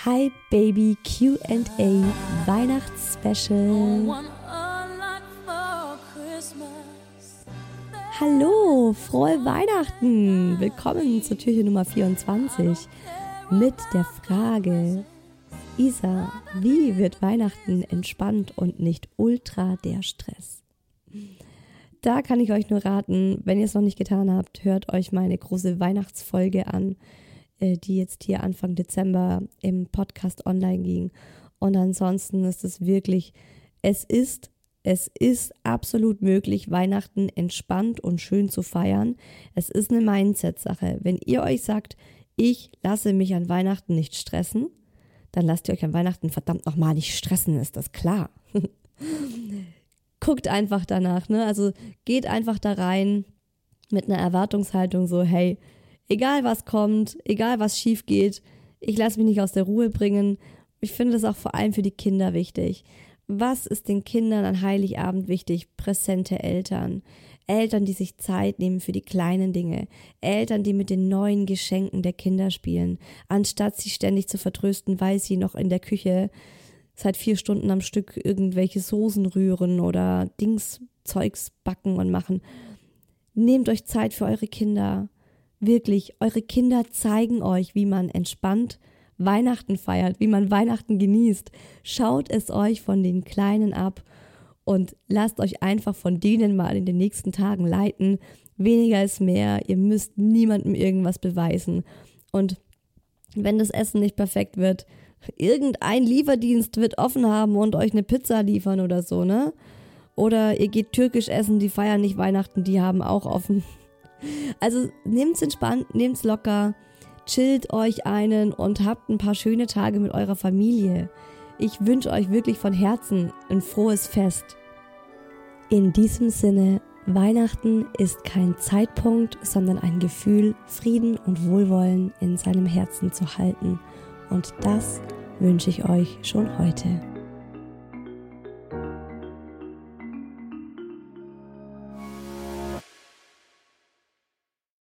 Hi Baby QA Weihnachtsspecial. Hallo, frohe Weihnachten! Willkommen zur Türchen Nummer 24 mit der Frage: Isa, wie wird Weihnachten entspannt und nicht ultra der Stress? Da kann ich euch nur raten, wenn ihr es noch nicht getan habt, hört euch meine große Weihnachtsfolge an die jetzt hier Anfang Dezember im Podcast online ging. Und ansonsten ist es wirklich, es ist, es ist absolut möglich, Weihnachten entspannt und schön zu feiern. Es ist eine Mindset-Sache. Wenn ihr euch sagt, ich lasse mich an Weihnachten nicht stressen, dann lasst ihr euch an Weihnachten verdammt nochmal nicht stressen, ist das klar. Guckt einfach danach, ne? Also geht einfach da rein mit einer Erwartungshaltung so, hey, egal was kommt, egal was schief geht, ich lasse mich nicht aus der Ruhe bringen. Ich finde das auch vor allem für die Kinder wichtig. Was ist den Kindern an Heiligabend wichtig? Präsente Eltern. Eltern, die sich Zeit nehmen für die kleinen Dinge. Eltern, die mit den neuen Geschenken der Kinder spielen. Anstatt sie ständig zu vertrösten, weil sie noch in der Küche seit vier Stunden am Stück irgendwelche Soßen rühren oder Dingszeugs backen und machen. Nehmt euch Zeit für eure Kinder. Wirklich, eure Kinder zeigen euch, wie man entspannt Weihnachten feiert, wie man Weihnachten genießt. Schaut es euch von den Kleinen ab und lasst euch einfach von denen mal in den nächsten Tagen leiten. Weniger ist mehr. Ihr müsst niemandem irgendwas beweisen. Und wenn das Essen nicht perfekt wird, irgendein Lieferdienst wird offen haben und euch eine Pizza liefern oder so, ne? Oder ihr geht türkisch essen, die feiern nicht Weihnachten, die haben auch offen. Also nehmt's entspannt, nehmt's locker, chillt euch einen und habt ein paar schöne Tage mit eurer Familie. Ich wünsche euch wirklich von Herzen ein frohes Fest. In diesem Sinne, Weihnachten ist kein Zeitpunkt, sondern ein Gefühl, Frieden und Wohlwollen in seinem Herzen zu halten. Und das wünsche ich euch schon heute.